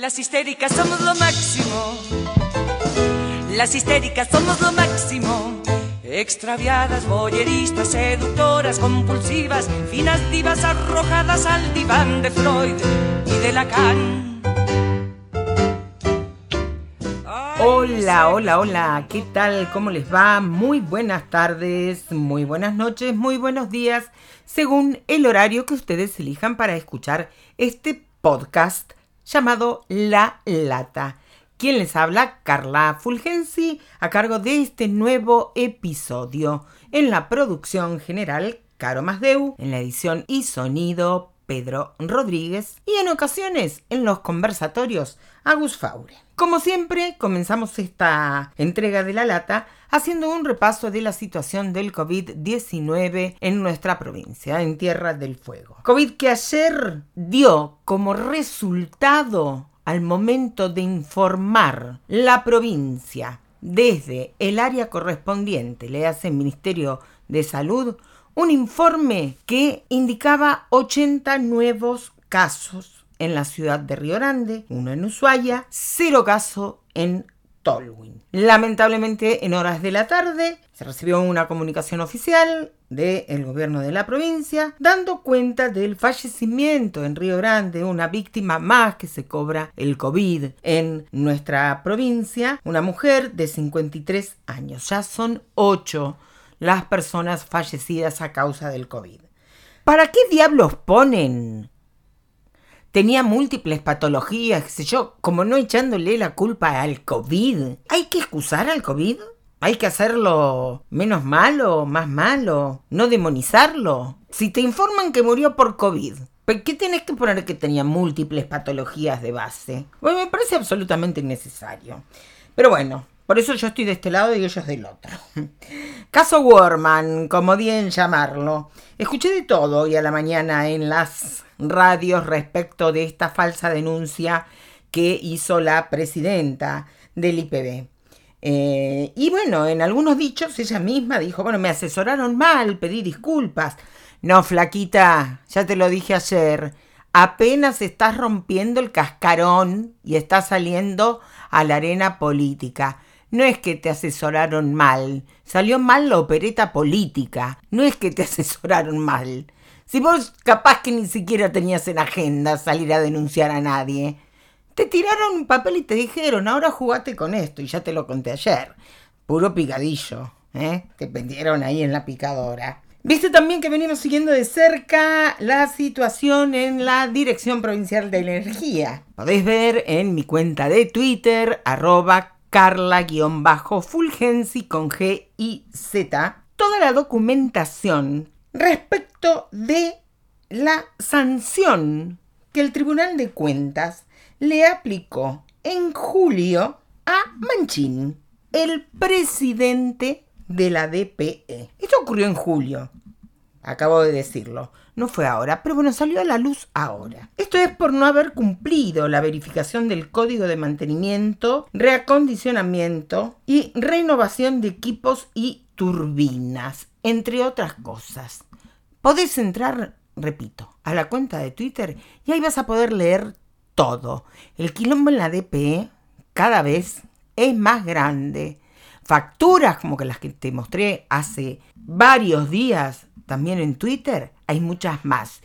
Las histéricas somos lo máximo. Las histéricas somos lo máximo. Extraviadas, boyeristas, seductoras, compulsivas, finas divas arrojadas al diván de Freud y de Lacan. Hola, hola, hola, ¿qué tal? ¿Cómo les va? Muy buenas tardes, muy buenas noches, muy buenos días, según el horario que ustedes elijan para escuchar este podcast llamado La Lata. Quien les habla, Carla Fulgensi, a cargo de este nuevo episodio. En la producción general, Caro Masdeu, en la edición y sonido, Pedro Rodríguez, y en ocasiones en los conversatorios, Agus Faure. Como siempre, comenzamos esta entrega de la lata haciendo un repaso de la situación del COVID-19 en nuestra provincia, en Tierra del Fuego. COVID que ayer dio como resultado al momento de informar la provincia desde el área correspondiente, le hace el Ministerio de Salud, un informe que indicaba 80 nuevos casos en la ciudad de Río Grande, uno en Ushuaia, cero caso en Tolwyn. Lamentablemente, en horas de la tarde se recibió una comunicación oficial del gobierno de la provincia dando cuenta del fallecimiento en Río Grande, una víctima más que se cobra el COVID en nuestra provincia, una mujer de 53 años. Ya son ocho las personas fallecidas a causa del COVID. ¿Para qué diablos ponen tenía múltiples patologías, qué sé yo, como no echándole la culpa al COVID. ¿Hay que excusar al COVID? ¿Hay que hacerlo menos malo, más malo? ¿No demonizarlo? Si te informan que murió por COVID, ¿Qué tienes que poner que tenía múltiples patologías de base? Bueno, me parece absolutamente innecesario. Pero bueno, por eso yo estoy de este lado y ellos del otro. Caso Warman, como bien llamarlo. Escuché de todo hoy a la mañana en las radios respecto de esta falsa denuncia que hizo la presidenta del IPB. Eh, y bueno, en algunos dichos ella misma dijo, bueno, me asesoraron mal, pedí disculpas. No, flaquita, ya te lo dije ayer, apenas estás rompiendo el cascarón y estás saliendo a la arena política. No es que te asesoraron mal, salió mal la opereta política, no es que te asesoraron mal. Si vos capaz que ni siquiera tenías en agenda salir a denunciar a nadie, te tiraron un papel y te dijeron, ahora jugate con esto, y ya te lo conté ayer. Puro picadillo, ¿eh? Te pendieron ahí en la picadora. Viste también que venimos siguiendo de cerca la situación en la Dirección Provincial de Energía. Podés ver en mi cuenta de Twitter, arroba Carla-Fulgensi con G y Z, toda la documentación respecto de la sanción que el Tribunal de Cuentas le aplicó en julio a Manchin, el presidente de la DPE. Esto ocurrió en julio, acabo de decirlo no fue ahora, pero bueno, salió a la luz ahora. Esto es por no haber cumplido la verificación del código de mantenimiento, reacondicionamiento y renovación de equipos y turbinas, entre otras cosas. Podés entrar, repito, a la cuenta de Twitter y ahí vas a poder leer todo. El quilombo en la DPE cada vez es más grande. Facturas como que las que te mostré hace varios días también en Twitter, hay muchas más.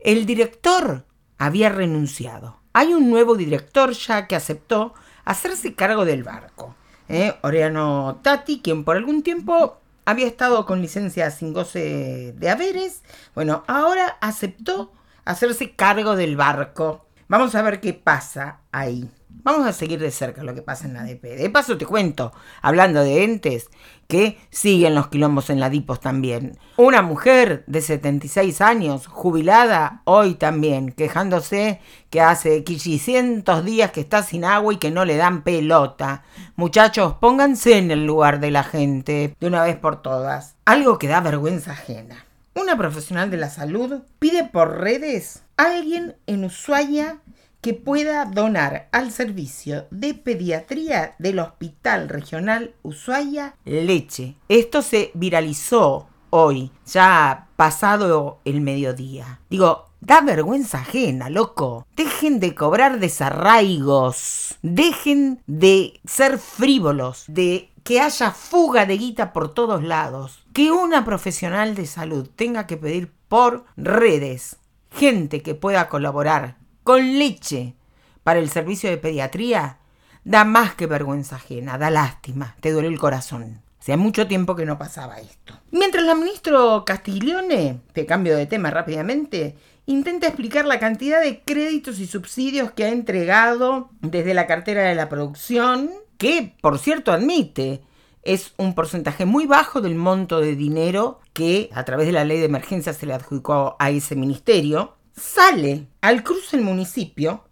El director había renunciado. Hay un nuevo director ya que aceptó hacerse cargo del barco. ¿eh? Oriano Tati, quien por algún tiempo había estado con licencia sin goce de haberes, bueno, ahora aceptó hacerse cargo del barco. Vamos a ver qué pasa ahí. Vamos a seguir de cerca lo que pasa en la DP. De paso te cuento, hablando de entes, que siguen los quilombos en la DIPOS también. Una mujer de 76 años, jubilada, hoy también, quejándose que hace 500 días que está sin agua y que no le dan pelota. Muchachos, pónganse en el lugar de la gente, de una vez por todas. Algo que da vergüenza ajena. Una profesional de la salud pide por redes a alguien en Ushuaia que pueda donar al servicio de pediatría del Hospital Regional Ushuaia leche. Esto se viralizó hoy, ya pasado el mediodía. Digo, Da vergüenza ajena, loco. Dejen de cobrar desarraigos. Dejen de ser frívolos, de que haya fuga de guita por todos lados. Que una profesional de salud tenga que pedir por redes gente que pueda colaborar con leche para el servicio de pediatría, da más que vergüenza ajena, da lástima, te duele el corazón. Hace mucho tiempo que no pasaba esto. Mientras la ministro Castiglione, te cambio de tema rápidamente, intenta explicar la cantidad de créditos y subsidios que ha entregado desde la cartera de la producción, que por cierto admite es un porcentaje muy bajo del monto de dinero que a través de la ley de emergencia se le adjudicó a ese ministerio, sale al cruce del municipio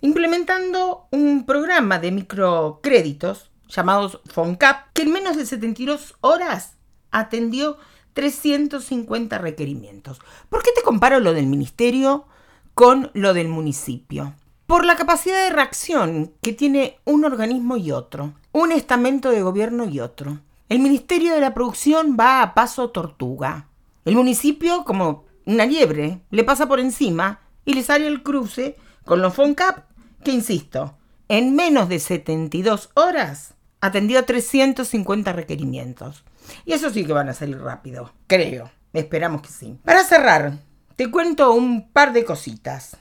implementando un programa de microcréditos llamados FONCAP, que en menos de 72 horas atendió 350 requerimientos. ¿Por qué te comparo lo del ministerio con lo del municipio? Por la capacidad de reacción que tiene un organismo y otro, un estamento de gobierno y otro. El Ministerio de la Producción va a paso tortuga. El municipio, como una liebre, le pasa por encima y le sale el cruce con los FONCAP, que insisto, en menos de 72 horas atendió 350 requerimientos. Y eso sí que van a salir rápido, creo. Esperamos que sí. Para cerrar, te cuento un par de cositas.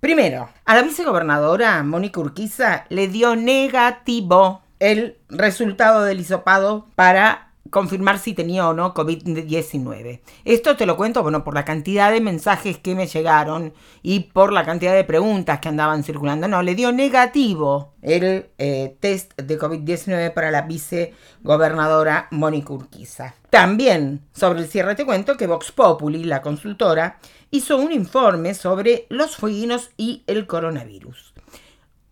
Primero, a la vicegobernadora Mónica Urquiza le dio negativo el resultado del hisopado para confirmar si tenía o no COVID-19. Esto te lo cuento, bueno, por la cantidad de mensajes que me llegaron y por la cantidad de preguntas que andaban circulando. No, le dio negativo el eh, test de COVID-19 para la vicegobernadora Mónica Urquiza. También sobre el cierre te cuento que Vox Populi, la consultora, hizo un informe sobre los fueguinos y el coronavirus.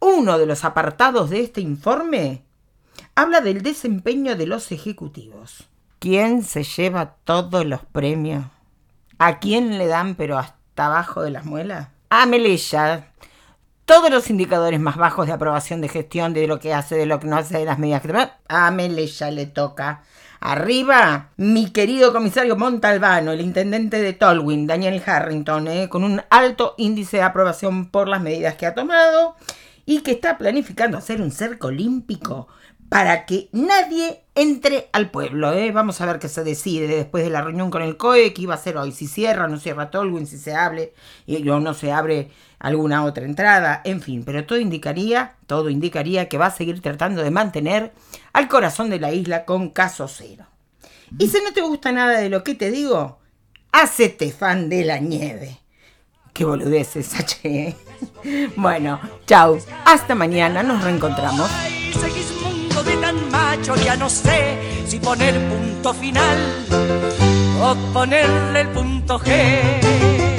Uno de los apartados de este informe habla del desempeño de los ejecutivos. ¿Quién se lleva todos los premios? ¿A quién le dan pero hasta abajo de las muelas? A Melella. Todos los indicadores más bajos de aprobación de gestión de lo que hace, de lo que no hace, de las medidas que toma, a Melella le toca. Arriba, mi querido comisario Montalbano, el intendente de Tolwyn, Daniel Harrington, eh, con un alto índice de aprobación por las medidas que ha tomado y que está planificando hacer un cerco olímpico para que nadie entre al pueblo. ¿eh? Vamos a ver qué se decide después de la reunión con el COE, que iba a ser hoy, si cierra o no cierra Tolwyn, si se abre o no se abre alguna otra entrada, en fin, pero todo indicaría, todo indicaría que va a seguir tratando de mantener al corazón de la isla con caso cero. Y si no te gusta nada de lo que te digo, hacete fan de la nieve. Qué boludeces, H. ¿eh? Bueno, chao. Hasta mañana, nos reencontramos de tan macho ya no sé si poner punto final o ponerle el punto G.